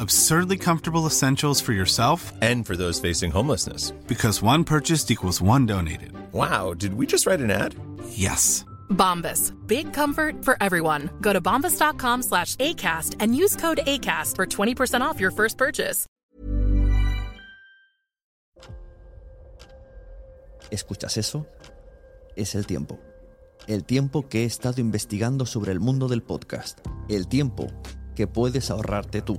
Absurdly comfortable essentials for yourself and for those facing homelessness. Because one purchased equals one donated. Wow, did we just write an ad? Yes. Bombas. Big comfort for everyone. Go to bombas.com slash ACAST and use code ACAST for 20% off your first purchase. ¿Escuchas eso? Es el tiempo. El tiempo que he estado investigando sobre el mundo del podcast. El tiempo que puedes ahorrarte tú.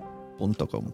on takom.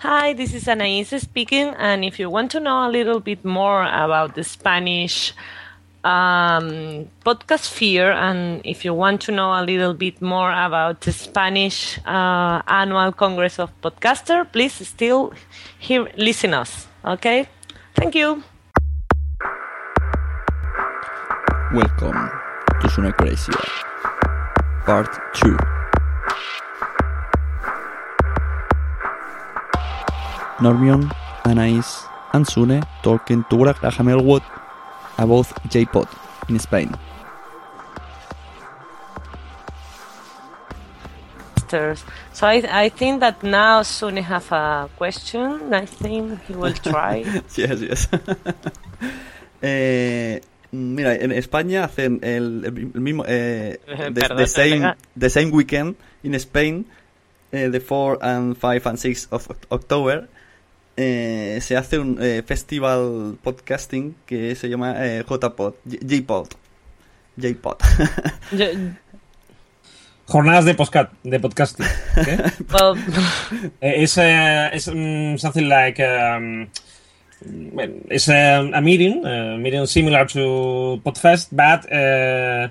Hi, this is Anais speaking, and if you want to know a little bit more about the Spanish um, podcast sphere, and if you want to know a little bit more about the Spanish uh, Annual Congress of Podcaster, please still hear listen us. Okay, thank you. Welcome to Suna Crazy, Part Two. Normion, Anais, and Sune talking to Graham Elwood about J-Pod in Spain. So I, I think that now Sune have a question. I think he will try. yes, yes. eh, mira, en España hacen el, el mismo eh, the, Perdón, the same the same weekend in Spain, eh, the 4 and 5 and 6 of October. Eh, se hace un eh, festival podcasting que se llama eh, JPod, J-Pod. J-Pod. Jornadas de, podcast, de podcasting. Okay? well, Eh, it's uh, it's um, something like um, well, it's a, a meeting, a meeting similar to Podfest, but uh,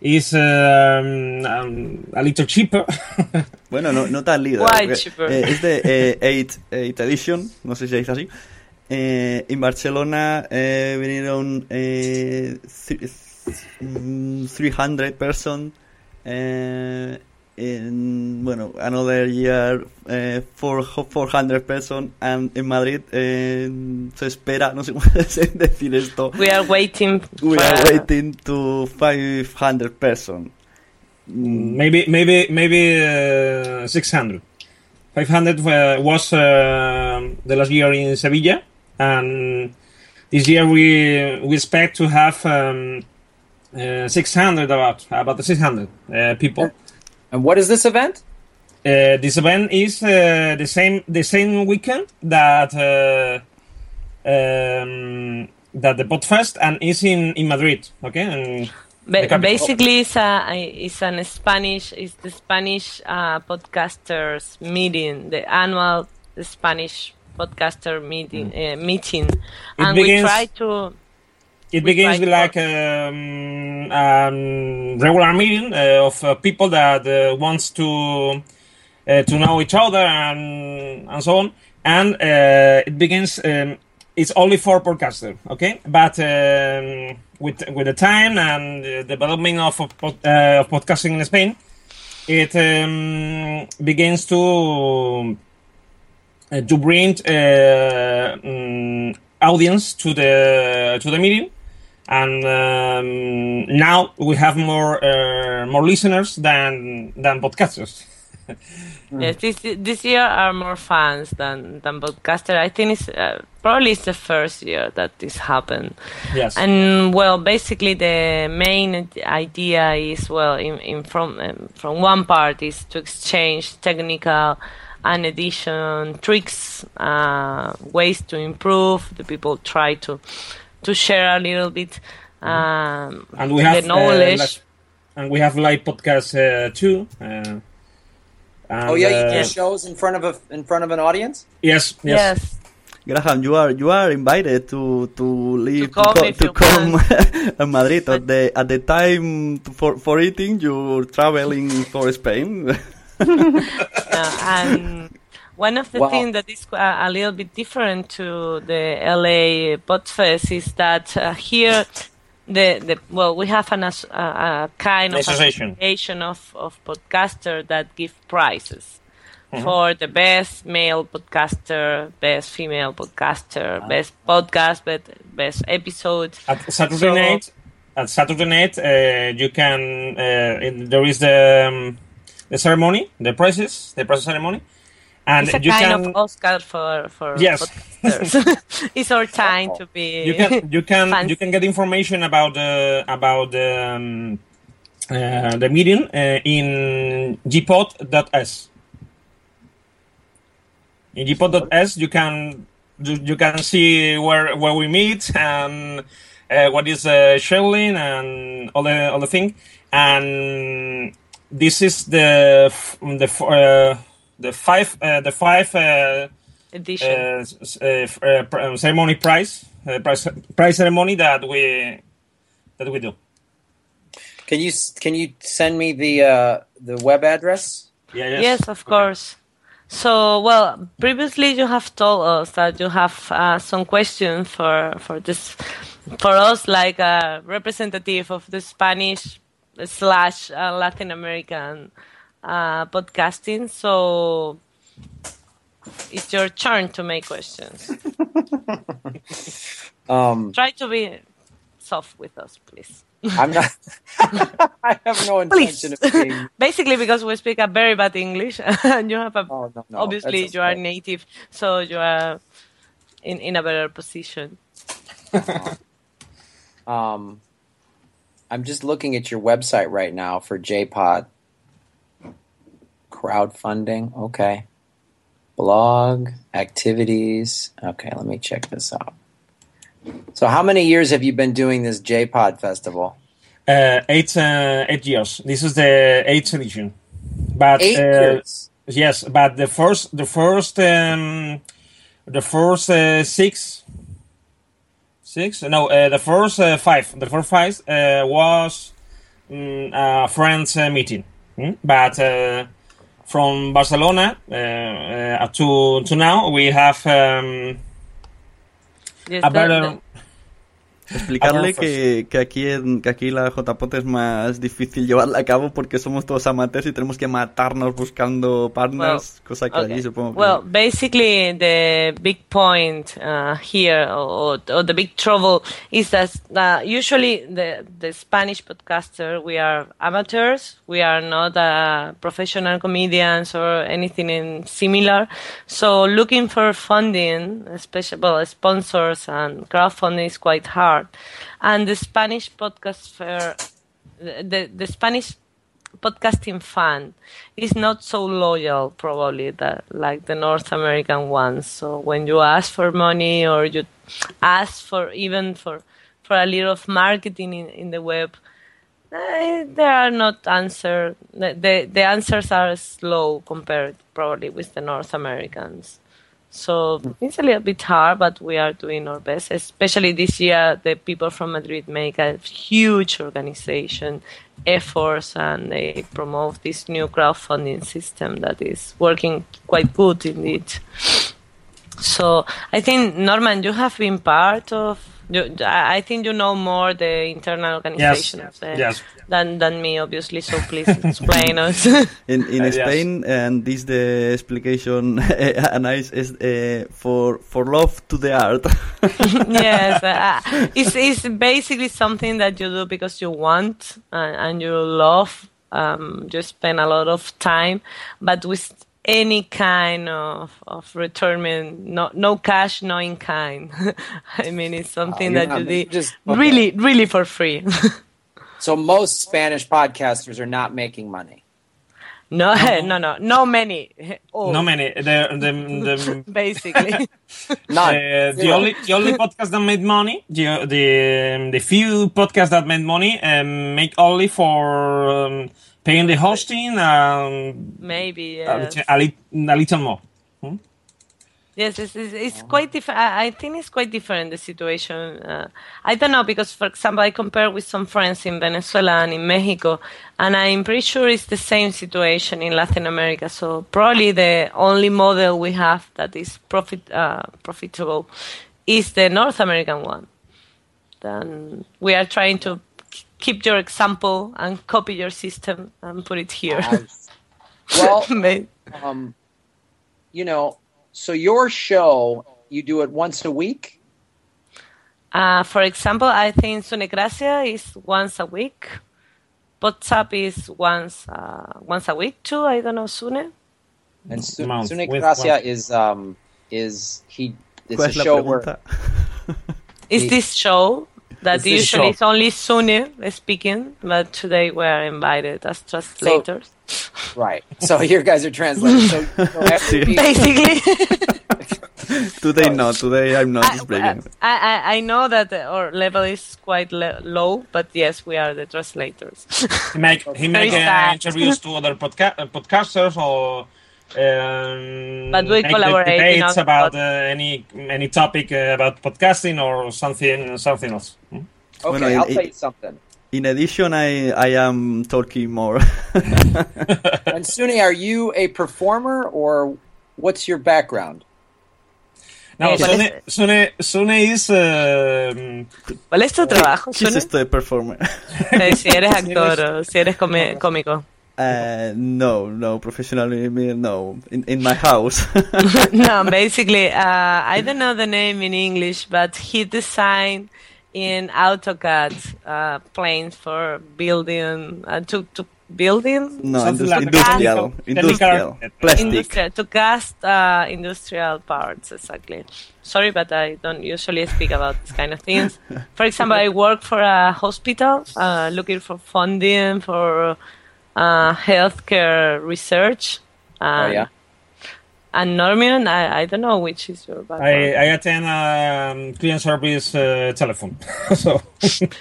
is um, um, a little cheaper. Bueno, no, no tan líder. Why cheaper? eh, es de 8 edition, no sé si es así. Eh, en Barcelona eh, vinieron eh, th- mm, 300 personas. Eh, in, bueno, another year uh, for 400 person and in Madrid eh, se espera, no sé cómo decir esto. We are waiting. We are waiting to 500 person. Maybe, maybe, maybe uh, 600. 500 uh, was uh, the last year in Sevilla, and this year we we expect to have um, uh, 600 about about the 600 uh, people. And what is this event? Uh, this event is uh, the same the same weekend that uh, um, that the Podfest and is in, in Madrid. Okay, and Ba- basically, it's a it's an Spanish it's the Spanish uh, podcasters meeting, the annual Spanish podcaster meeting uh, meeting, and we try to. It begins with like um, um, regular meeting uh, of uh, people that uh, wants to uh, to know each other and and so on. And uh, it begins. Um, it's only for podcaster, okay? But um, with with the time and the development of of, uh, podcasting in Spain, it um, begins to to bring uh, mm, audience to the to the meeting, and um, now we have more uh, more listeners than than podcasters. Yes, this this year are more fans than than podcaster. I think it's uh, probably it's the first year that this happened. Yes. And well, basically the main idea is well, in, in from um, from one part is to exchange technical and edition tricks, uh, ways to improve. The people try to to share a little bit um, and we have the knowledge. uh, like- and we have live podcasts uh, too. Uh, oh yeah, you do uh, shows in front of a in front of an audience. Yes, yes. Graham, you are you are invited to to leave come co- if to come to Madrid at the at the time for for eating. You're traveling for Spain. Uh, and one of the Wow. things that is uh, a little bit different to the LA Podfest is that uh, here, the, the well, we have an, a, a kind of Association. association of, of podcaster that give prizes. Mhm. For the best male podcaster, best female podcaster, best podcast, best, best episode. At Saturday So- night, at Saturday night, uh, you can. Uh, there is the um, the ceremony, the prizes, the prize ceremony, and it's a you kind can. of Oscar for for Yes. it's our time to be. you can you can fancy. you can get information about the about the um, uh, the meeting uh, in jpod.es. In jpod.es, you can you, you can see where where we meet and uh, what is uh, scheduling and all the all the thing. And this is the the uh, the five uh, the five. Uh, edition. uh, uh, f- uh, pr- um, ceremony prize, uh, prize prize ceremony that we that we do. Can you can you send me the uh, the web address? Yeah, Yes, yes, of course. So, well, previously you have told us that you have uh, some questions for for this for us, like a representative of the Spanish slash uh, Latin American uh, podcasting. So, it's your turn to make questions. Um, Try to be soft with us, please. I'm not. I have no intention of being. Basically, because we speak a very bad English, and you have a Oh, no, no, obviously you are native, so you are in in a better position. Um, I'm just looking at your website right now for JPod. Crowdfunding, okay. Blog, activities. Okay, let me check this out. So, how many years have you been doing this JPod festival? Uh, eight uh, eight years. This is the eighth edition. But Eight uh, years. yes, but the first the first um, the first uh, six six no uh, the first uh, five the first five uh, was mm, a friends uh, meeting, Hmm? but. From Barcelona uh, uh, to to now, we have um, Yes, a the- better. the- Explicarle que, que, aquí en, que aquí la JPOT es más difícil llevarla a cabo porque somos todos amateurs y tenemos que matarnos buscando partners, well, cosa que okay. allí supongo que... Well, basically the big point uh, here or, or, the big trouble is that uh, usually the, the Spanish podcaster, we are amateurs, we are not uh, professional comedians or anything in similar. So looking for funding, especially well, sponsors and crowdfunding is quite hard. And the Spanish podcast fair, the, the Spanish podcasting fan is not so loyal probably that like the North American ones. So when you ask for money or you ask for even for for a little of marketing in, in the web, uh, there are not answer. The, the, the answers are slow compared probably with the North Americans. So it's a little bit hard, but we are doing our best. Especially this year, the people from Madrid make a huge organization efforts and they promote this new crowdfunding system that is working quite good indeed. So I think Norman, you have been part of you, I think you know more the internal organization yes, the, yes. than than me, obviously. So please explain us. in in Uh, Spain, and this the explication, Anais, is uh, for for love to the art. yes, uh, it's it's basically something that you do because you want and, and you love. Um, you spend a lot of time, but with any kind of of return, no no cash, no in kind. I mean, it's something you're that you not- did just- okay. really really for free. So most Spanish podcasters are not making money. no, no, no, no many. All, No many. The, the, the, basically. None. Uh, the Zero. only the only podcast that made money, the the the few podcasts that made money, um, make only for um, paying the hosting and Maybe a, yes. little, a, lit- a little more. Hmm? Yes, it's, it's, it's quite different. I think it's quite different the situation. Uh, I don't know because, for example, I compare with some friends in Venezuela and in Mexico, and I'm pretty sure it's the same situation in Latin America. So probably the only model we have that is profit uh, profitable is the North American one. Then we are trying to keep your example and copy your system and put it here. Well, um, you know, so your show, you do it once a week. Uh, for example, I think Sunecracia is once a week. WhatsApp is once uh, once a week too. I don't know Sune. And Su- Month, Sune Gracia month. is um is he? It's ¿Cuál a show where pregunta? Is He- this show that Is this usually show- is only Sune speaking, but today we are invited as translators. right. So you guys are translators. So, so Basically, today no, today I'm not I, speaking. I, I I know that our level is quite le- low, but yes, we are the translators. He make he make Very uh, interviews to other podca- uh, podcasters or. Um, But we make collaborate, you debates know, about but- uh, any any topic uh, about podcasting or something something else. Hmm? Okay, Bueno, I'll y- tell you something. In addition, I I am talking more. And Sune, are you a performer or what's your background? No, Eh, ¿cuál Sune, Sune, Sune is um, ¿Cuál es tu trabajo, She's Sune? just a performer. Eh, si eres actor o si eres come- cómico. Uh, no, no, professionally, me- no. In in my house. no, basically, uh, I don't know the name in English, but he designed in AutoCAD uh, planes for building uh, to to building no, Something indus- like industrial, industrial, plastic. industrial to cast uh, industrial parts exactly. Sorry, but I don't usually speak about this kind of things. For example, I work for a hospital, uh, looking for funding for uh, healthcare research. Oh And- yeah. And Norman, I, I don't know which is your background. I, I attend um, client service uh, telephone. so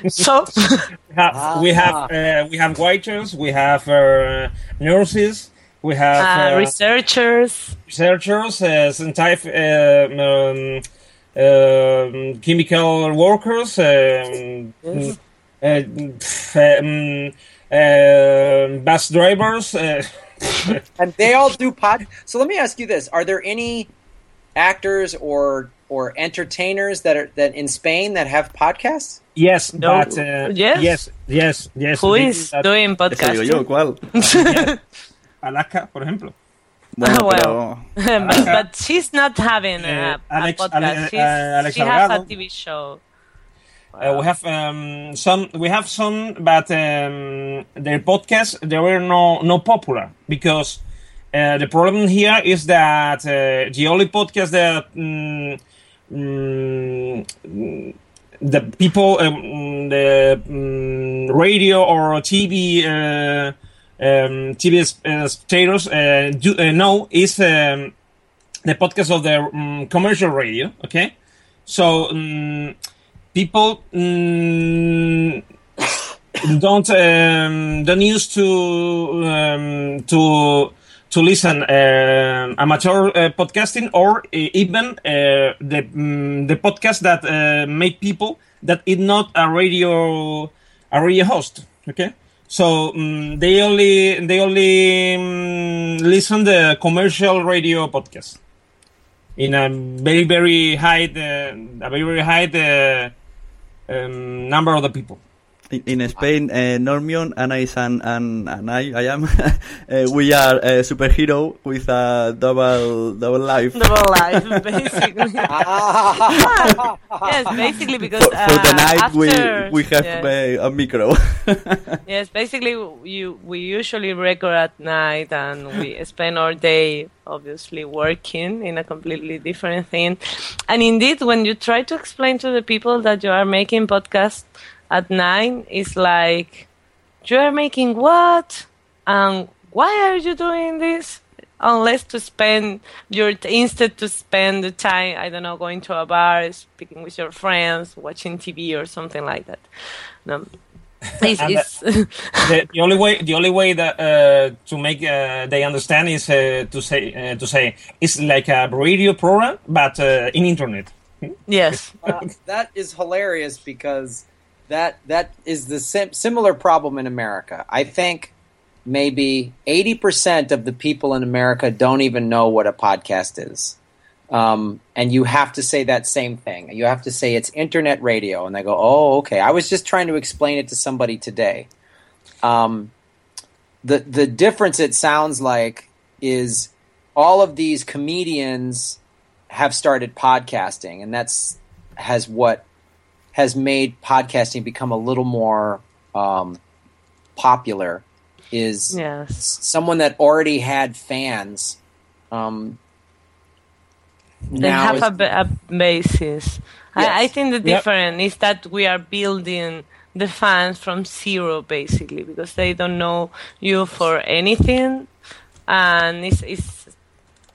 So, we have we have, uh, we have waiters, we have uh, nurses, we have uh, uh, researchers, researchers, uh, scientific, um, um, um, chemical workers, um, Yes. uh, pff, um, uh, bus drivers. Uh, And they all do pod. So let me ask you this: Are there any actors or or entertainers that are that in Spain that have podcasts? Yes, No. but uh, Yes? yes, yes, yes. Who they do is that. doing Eso digo yo, podcasting? ¿cuál? Alaska, por ejemplo. Bueno, well, pero... but, but she's not having Eh, a, Alex- a podcast. Ale- uh, Alex she has a TV show. Uh, we have um, some. We have some, but um, their podcasts they were no no popular because uh, the problem here is that uh, the only podcast that mm, mm, the people um, the mm, radio or TV uh, um, TV uh, spectators uh, do, know is um, the podcast of the commercial radio. Okay, so. Um, people mm, don't um, don't used to um, to to listen uh, amateur uh, podcasting or uh, even uh, the mm, the podcast that uh, make people that is not a radio a radio host. Okay, so mm they only they only mm, listen the commercial radio podcast in a very very high uh, a very very high um, number of the people. In, in Spain, uh, Normion, Anais, and, and, and I, I am, uh, we are a superhero with a double double life. Double life, basically. yes, basically because for, for the uh, night after, we we have yes. uh, a micro. Yes, basically, you we usually record at night, and we spend our day obviously working in a completely different thing. And indeed, when you try to explain to the people that you are making podcast at nine, it's like you are making what, and why are you doing this? Unless to spend your instead to spend the time, I don't know, going to a bar, speaking with your friends, watching TV or something like that. No. It's, it's the, the only way the only way that uh, to make uh, they understand is uh, to say uh, to say it's like a radio program but uh, in internet. yes. Uh, that is hilarious because that that is the sim- similar problem in America. I think maybe eighty percent of the people in America don't even know what a podcast is. Um, and you have to say that same thing. You have to say it's internet radio, and they go, "Oh, okay." I was just trying to explain it to somebody today. Um, the the difference it sounds like is all of these comedians have started podcasting, and that's has what has made podcasting become a little more um, popular. Is Yes. someone that already had fans. Um, they now have is- a, ba- a basis. I, I think the Yep. difference is that we are building the fans from zero, basically, because they don't know you for anything, and it's, it's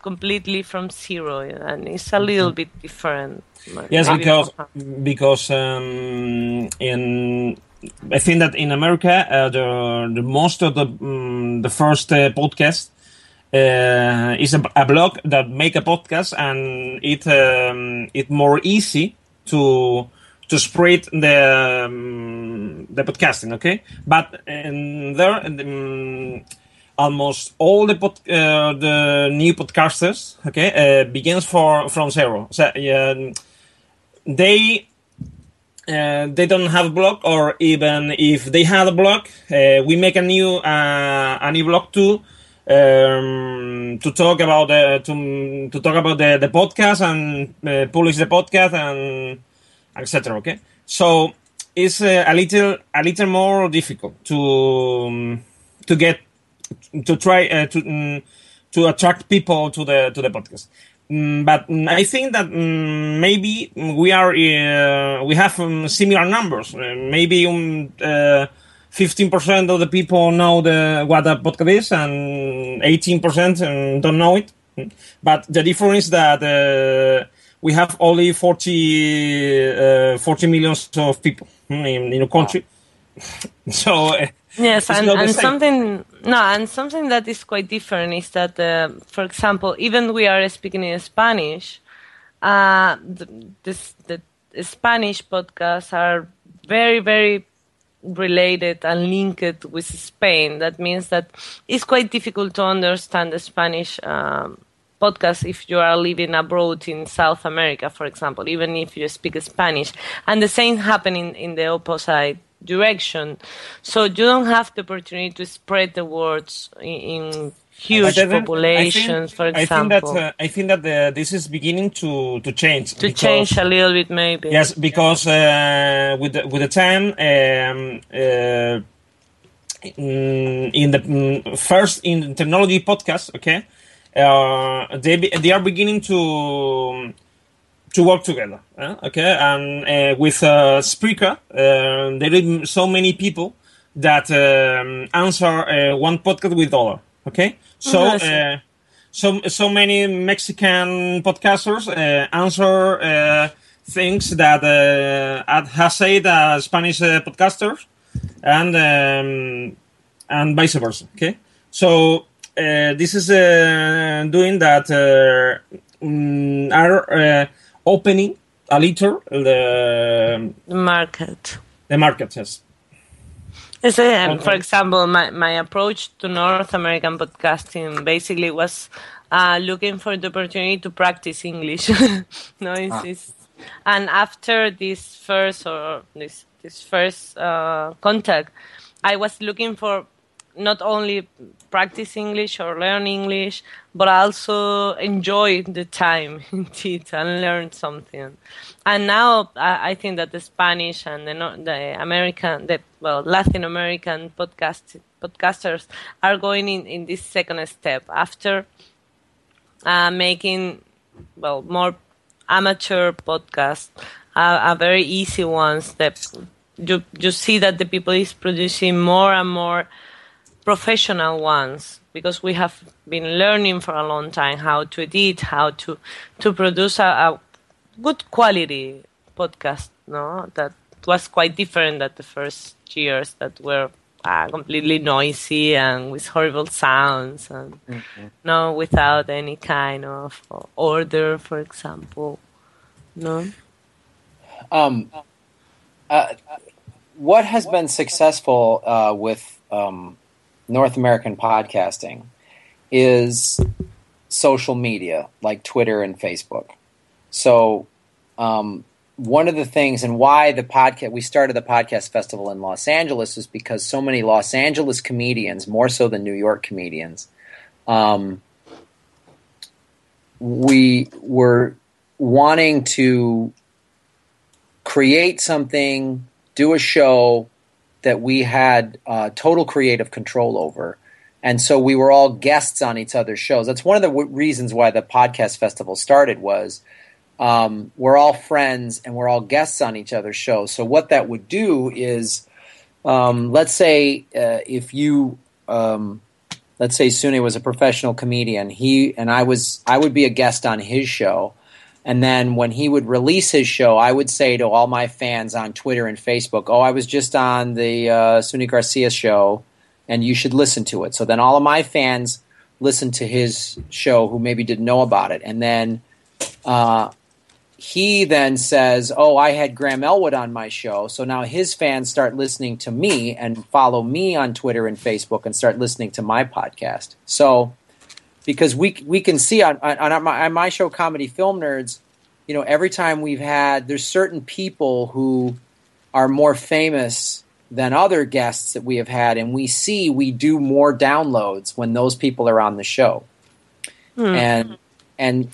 completely from zero, and it's a little bit different. Yes, Maybe- because because um, in I think that in America uh, the the most of the um, the first uh, podcast uh, is a, a blog that make a podcast and it um, it more easy to to spread the um, the podcasting. Okay, but in there. Um, almost all the pod, uh, the new podcasters okay uh, begins for from zero. So um, they uh, they don't have a blog or even if they had a blog uh, we make a new uh, a new blog too um, to talk about the to, to talk about the, the podcast and uh, publish the podcast and etc okay? So it's a little a little more difficult to um, to get to try uh, to mm, to attract people to the to the podcast. Mm, but mm, I think that maybe we are uh, we have um, similar numbers. Uh, maybe um, uh, 15% of the people know the what a podcast is, and 18% um, don't know it. But the difference that uh, we have only 40 uh, 40 millions of people in, in a country. so. Yes, and, and something no, and something that is quite different is that, uh, for example, even we are speaking in Spanish, uh, the, this, the Spanish podcasts are very, very related and linked with Spain. That means that it's quite difficult to understand the Spanish um, podcast if you are living abroad in South America, for example, even if you speak Spanish. And the same happening in the opposite direction. So you don't have the opportunity to spread the words in, in huge populations, think, for example. I think that uh, I think that the, this is beginning to to change. To change a little bit, maybe. Yes, because uh, with the, with the time. Um, uh, in the mm, first in technology podcast, okay, uh, they they are beginning to to work together, uh, okay, and uh, with uh, Spreaker, uh, there are so many people that um, answer uh, one podcast with other, okay, so. Uh, so, so many Mexican podcasters answer things that uh, has said Spanish podcasters, and um, and vice versa. Okay, so uh, this is uh, doing that um, are opening a little the, the market. The market, yes. Yes, um, for example, my, my approach to North American podcasting basically was uh, looking for the opportunity to practice English. no, it's, ah. it's, and after this first or this this first uh, contact, I was looking for not only practice English or learn English, but also enjoy the time indeed and learn something. And now I, think that the Spanish and the, the American, the well Latin American podcast podcasters are going in, in this second step after uh, making well more amateur podcasts, uh, are very easy ones that you you see that the people is producing more and more professional ones because we have been learning for a long time how to edit, how to to produce a, a good quality podcast. No, that was quite different than the first years that were uh, completely noisy and with horrible sounds and mm-hmm. no without any kind of order, for example. No. Um. Uh, what has been successful uh, with um, North American podcasting is social media like Twitter and Facebook. So, um, one of the things and why the podcast we started the podcast festival in Los Angeles is because so many Los Angeles comedians, more so than New York comedians, um, we were wanting to create something, do a show that we had uh, total creative control over. And so we were all guests on each other's shows. That's one of the w- reasons why the podcast festival started was um, we're all friends and we're all guests on each other's shows. So what that would do is, um, let's say uh, if you, um, let's say Sune was a professional comedian, he and I was, I would be a guest on his show. And then when he would release his show, I would say to all my fans on Twitter and Facebook, "Oh, I was just on the uh, Garcia show, and you should listen to it." So then all of my fans listened to his show who maybe didn't know about it, and then uh, he then says, "Oh, I had Graham Elwood on my show." So now his fans start listening to me and follow me on Twitter and Facebook and start listening to my podcast. So because we we can see on on, my, on my show comedy film nerds you know every time we've had there's certain people who are more famous than other guests that we have had and we see we do more downloads when those people are on the show. Hmm. and and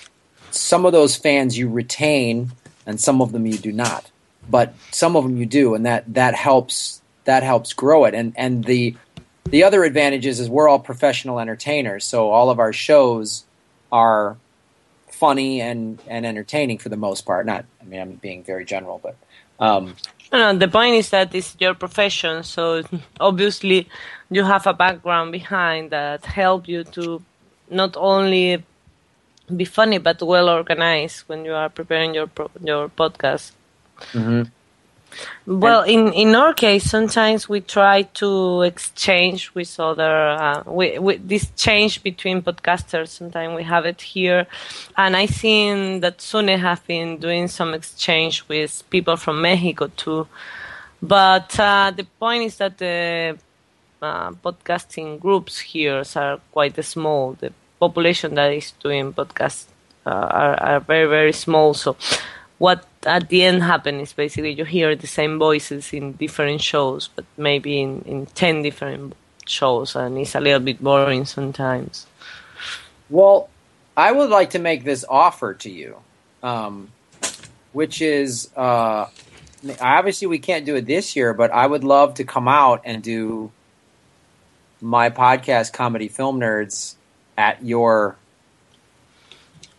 some of those fans you retain and some of them you do not. But some of them you do and that that helps that helps grow it. And and the the other advantage is, is we're all professional entertainers, so all of our shows are funny and, and entertaining for the most part. Not, I mean, I'm being very general, but. Um, no, no, the point is that it's your profession, so obviously you have a background behind that help you to not only be funny but well organized when you are preparing your pro- your podcast. Mm-hmm. Well, in, in our case, sometimes we try to exchange with other, uh, with, this change between podcasters. Sometimes we have it here. And I think that Sune have been doing some exchange with people from Mexico too. But uh, the point is that the uh, podcasting groups here are quite small. The population that is doing podcasts uh, are, are very very small. So what at the end happens is basically you hear the same voices in different shows, but maybe in, in ten different shows, and it's a little bit boring sometimes. Well, I would like to make this offer to you, um, which is uh, obviously we can't do it this year, but I would love to come out and do my podcast, Comedy Film Nerds, at your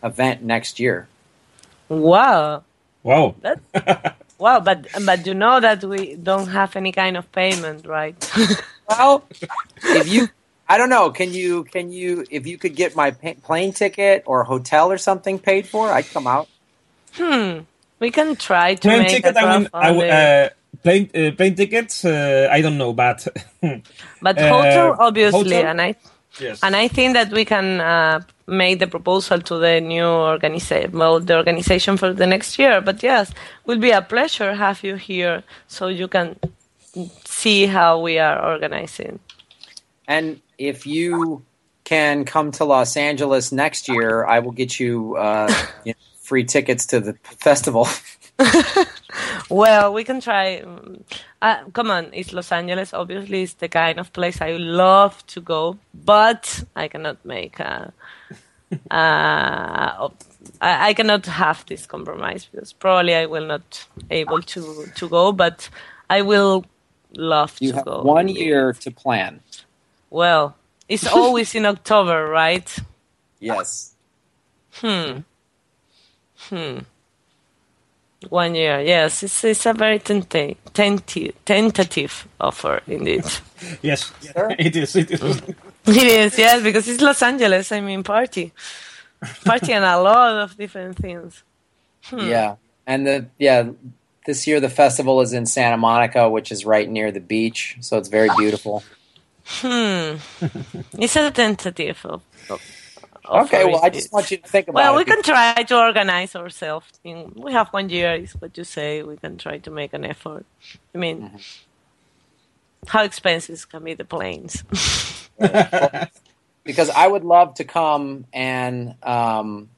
event next year. Wow. Wow. That, wow, but but you know that we don't have any kind of payment, right? well, if you I don't know, can you can you if you could get my pa- plane ticket or hotel or something paid for, I'd come out. Hmm. We can try to Plane make ticket, a I mean, I w- uh, plane, uh, plane tickets, uh, I don't know, but. But uh, hotel, obviously, hotel? and I Yes. and I think that we can uh, make the proposal to the new organization, well, the organization for the next year. But yes, will be a pleasure have you here, so you can see how we are organizing. And if you can come to Los Angeles next year, I will get you, uh, you know, free tickets to the festival. Well, we can try. Uh, come on, it's Los Angeles. Obviously, it's the kind of place I love to go, but I cannot make a. Uh, I, I cannot have this compromise because probably I will not able to to go, but I will love You to have go. one year to plan. Well, it's always in October, right? Yes. Hmm. Hmm. One year, yes. It's, it's a very tenta- tenti- tentative offer, indeed. Yes, it is. It is. it is, yes, because it's Los Angeles. I mean, party. Party and a lot of different things. Hmm. Yeah. And the yeah, this year the festival is in Santa Monica, which is right near the beach, so it's very beautiful. Hmm. it's a tentative of. of Okay, well, I just want you to think about Well, it. we can try to organize ourselves. In, we have one year, is what you say. We can try to make an effort. I mean, Mm-hmm. how expensive can be the planes? because I would love to come and um,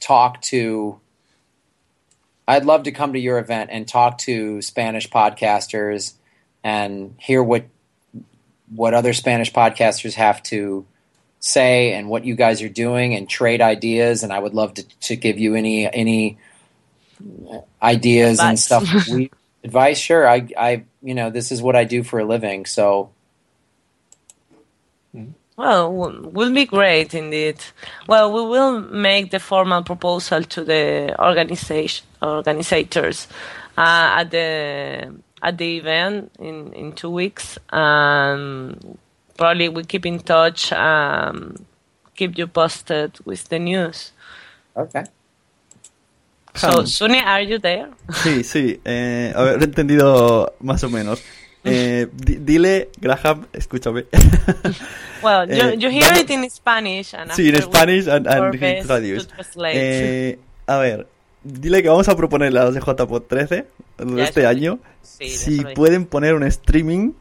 talk to. I'd love to come to your event and talk to Spanish podcasters and hear what what other Spanish podcasters have to say and what you guys are doing and trade ideas. And I would love to, to give you any any ideas and stuff. We, advice, sure. I I you know this is what I do for a living, so Well, w- will be great indeed. Well, we will make the formal proposal to the organization organizers uh, at the at the event in in two weeks. Um, probably we keep in touch. Um, keep you posted with the news. Okay. So. Suni, are you there? Sí, sí. Eh, a ver, he entendido más o menos. Eh, di- dile, Graham, escúchame. Well, you, Eh, you hear vamos- it in Spanish and Sí, in Spanish and, and he traduce. Eh, a ver, dile que vamos a proponerle a los de JPod 13 de Ya, este año sí, si pueden poner un streaming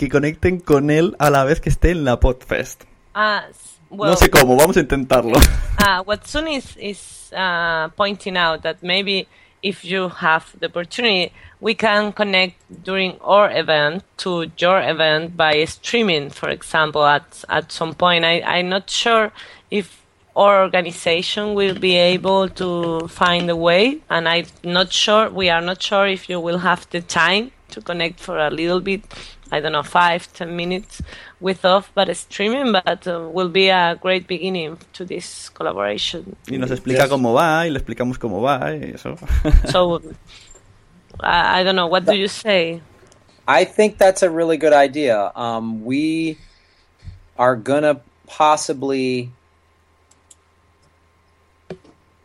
que conecten con él a la vez que esté en la Podfest. Ah, well, no sé cómo, vamos a intentarlo. uh, what Sun is is uh, pointing out that maybe if you have the opportunity, we can connect during our event to your event by streaming, for example. At at some point, I I'm not sure if our organization will be able to find a way, and I'm not sure. We are not sure if you will have the time to connect for a little bit. I don't know, five, ten minutes with off, but streaming, but uh, will be a great beginning to this collaboration. Y nos explica cómo va y le explicamos cómo va y eso. So, I, I don't know. What do you say? I think that's a really good idea. Um, we are gonna possibly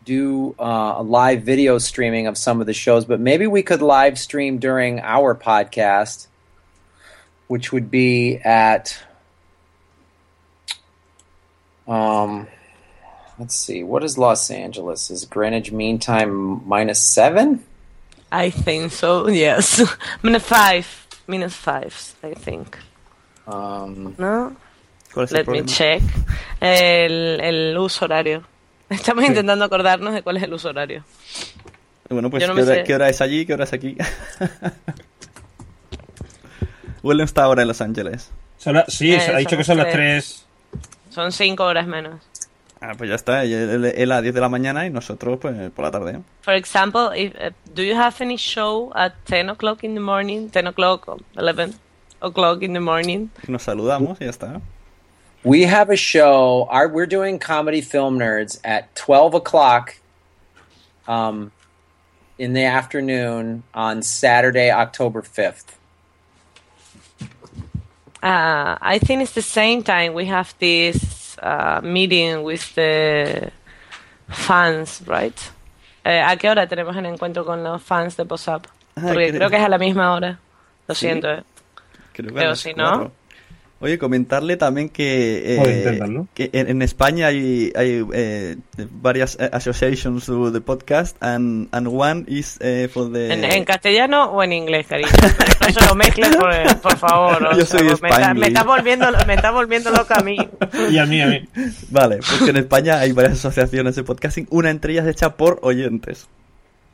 do uh, a live video streaming of some of the shows, but maybe we could live stream during our podcast, which would be at. Um, let's see. What is Los Angeles? Is Greenwich Mean Time minus seven? I think so. Yes, minus five, minus five. I think. Um, No. ¿Cuál es el Let me check. El, el uso horario. Estamos Sí. intentando acordarnos de cuál es el uso horario. Bueno, pues no ¿qué, hora, qué hora es allí? ¿Qué hora es aquí? William está ahora en Los Ángeles. Son la- sí, Eh, ha dicho que son las las 3. Son cinco horas menos. Ah, pues ya está. Él, a 10 de la mañana y nosotros pues por la tarde. For example, if, uh, do you have any show at 10 o'clock in the morning, 10 o'clock, or 11 o'clock in the morning? Nos saludamos y ya está. We have a show. Our, we're doing comedy film nerds at twelve o'clock, um, in the afternoon on Saturday, October fifth. Uh, I think it's the same time we have this uh, meeting with the fans, right? Eh, ¿A qué hora tenemos el encuentro con los fans de POSAP? Ah, Porque creo- creo que es a la misma hora. Lo ¿Sí? siento. eh. Creo que Pero a las si no- cuatro. Oye, comentarle también que, eh, que en, en España hay, hay eh, varias eh, associations to the podcast and, and one is eh, for the... ¿En, en castellano o en inglés, cariño? No se lo mezcles, por, por favor. o Yo sea, soy me, está, me, está volviendo, me está volviendo loca a mí. Y a mí, a mí. Vale, porque en España hay varias asociaciones de podcasting, una entre ellas hecha por oyentes.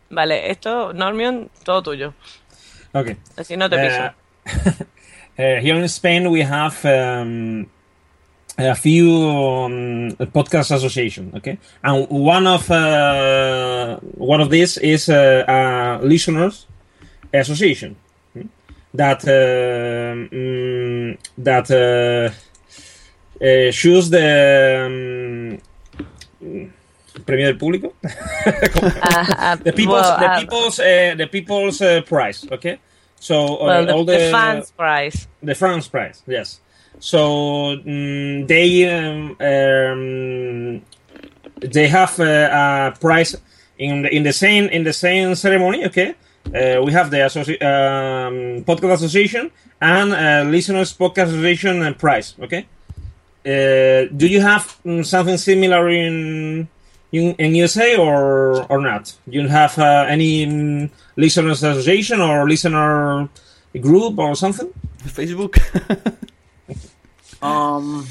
Vale, esto, Normion, todo tuyo. Okay. Así no te piso. Uh, uh, here in Spain, we have um, a few um, podcast association. Okay, and one of uh, one of these is uh, a listeners association hmm, that uh, mm, that uh, uh, choose the um, premio del público. Uh, the people's well, the uh, people's uh, the people's uh, prize. Okay, so uh, well, the, all the the, fans prize. the fans prize. Yes. So mm, they um, um, they have uh, a prize in the, in the same in the same ceremony. Okay. Uh, we have the associ- um, podcast association and uh, listeners podcast association uh, prize. Okay. Uh, do you have mm, something similar in in, in USA or or not? You have uh, any mm, listeners association or listener group or something? Facebook. Um,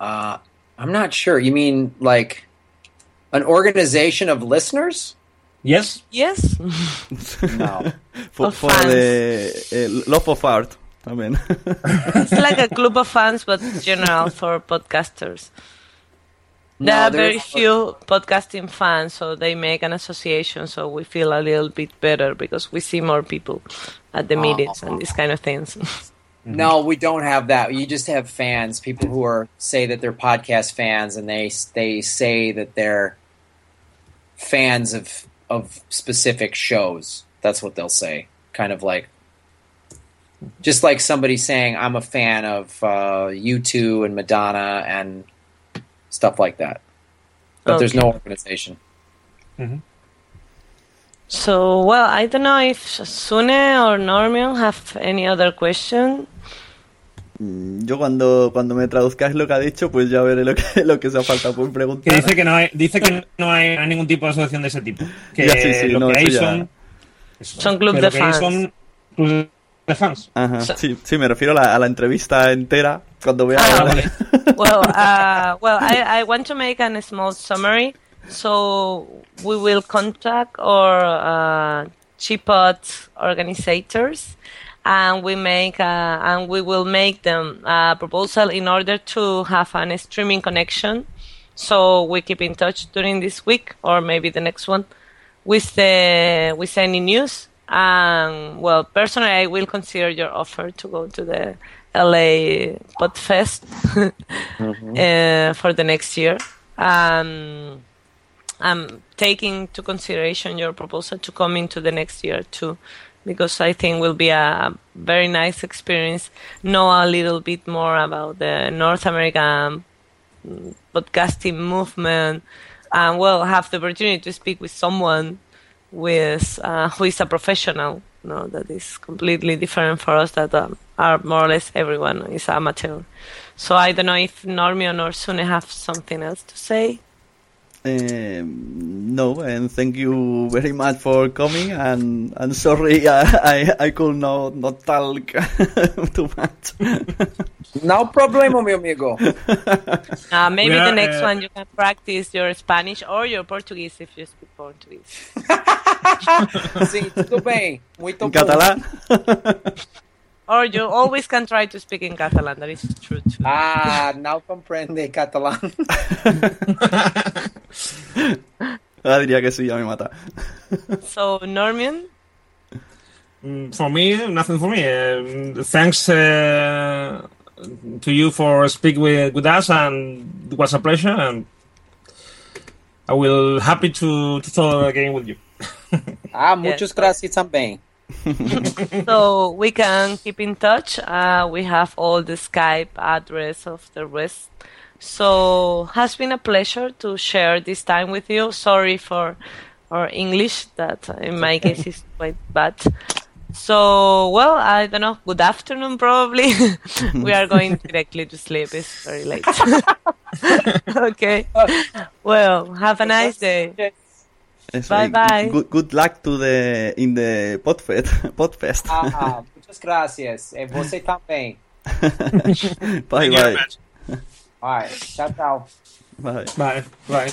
uh, I'm not sure. You mean like an organization of listeners? Yes. Yes. No. for, for the eh, love of art I mean, it's like a club of fans, but general for podcasters. There No, are very is- few podcasting fans, so they make an association, so we feel a little bit better because we see more people at the meetings and these kind of things. No, we don't have that. You just have fans, people who are say that they're podcast fans, and they they say that they're fans of of specific shows. That's what they'll say. Kind of like, just like somebody saying, "I'm a fan of uh, U2 and Madonna and stuff like that." But there's no organization. so, well, I don't know if Sune or Normion have any other question. Mm, Yo cuando, cuando me traduzcáis lo que ha dicho, pues ya veré lo que, lo que se ha faltado por Que preguntar. dice que no hay, dice que no hay, ningún tipo de asociación de ese tipo. Que Ya, sí, sí, lo no, que hay ya- son, eso, Son club que de que fans. son club de fans. Ajá, sí, sí, me refiero a la, a la entrevista entera. Cuando vea. Ah, okay. well, uh, well, I, I want to make a small summary. So we will contact our uh, JPod organizers, and we make a, and we will make them a proposal in order to have an streaming connection. So we keep in touch during this week or maybe the next one with the with any news. And well, personally, I will consider your offer to go to the LA Podfest uh, for the next year. Um, I'm taking to consideration your proposal to come into the next year too, because I think will be a very nice experience. Know a little bit more about the North American podcasting movement, and well, have the opportunity to speak with someone with uh, who is a professional. No, that is completely different for us. That um, are more or less everyone is amateur. So I don't know if Normion or Sune have something else to say. Um, no, and thank you very much for coming. And I'm sorry, I I, I could not not talk too much. No problema, mi amigo. Uh, maybe Yeah, the next uh, one you can practice your Spanish or your Portuguese if you speak Portuguese. Sim, tudo bem. Muito En bom. catalán. Or you always can try to speak in Catalan. That is true too. Ah, now comprende catalán. Ah, diría que sí, ya me mata. So Norman, Mm, For me, nothing for me. Um, thanks uh, to you for speaking with, with us, and it was a pleasure. And I will happy to to talk again with you. Ah, muchas gracias também. so we can keep in touch. Uh, we have all the Skype address of the rest. So has been a pleasure to share this time with you. Sorry for our English that in my case is quite bad. So well, I don't know. Good afternoon, probably. we are going directly to sleep. It's very late. okay. Well, have a nice day. Eso, bye bye. Good, good luck to the in the Podfest. Podfest. Ah, muchas gracias. E você também. bye Thank you very bye. Much. Alright, tchau, tchau. Bye. Bye. Bye.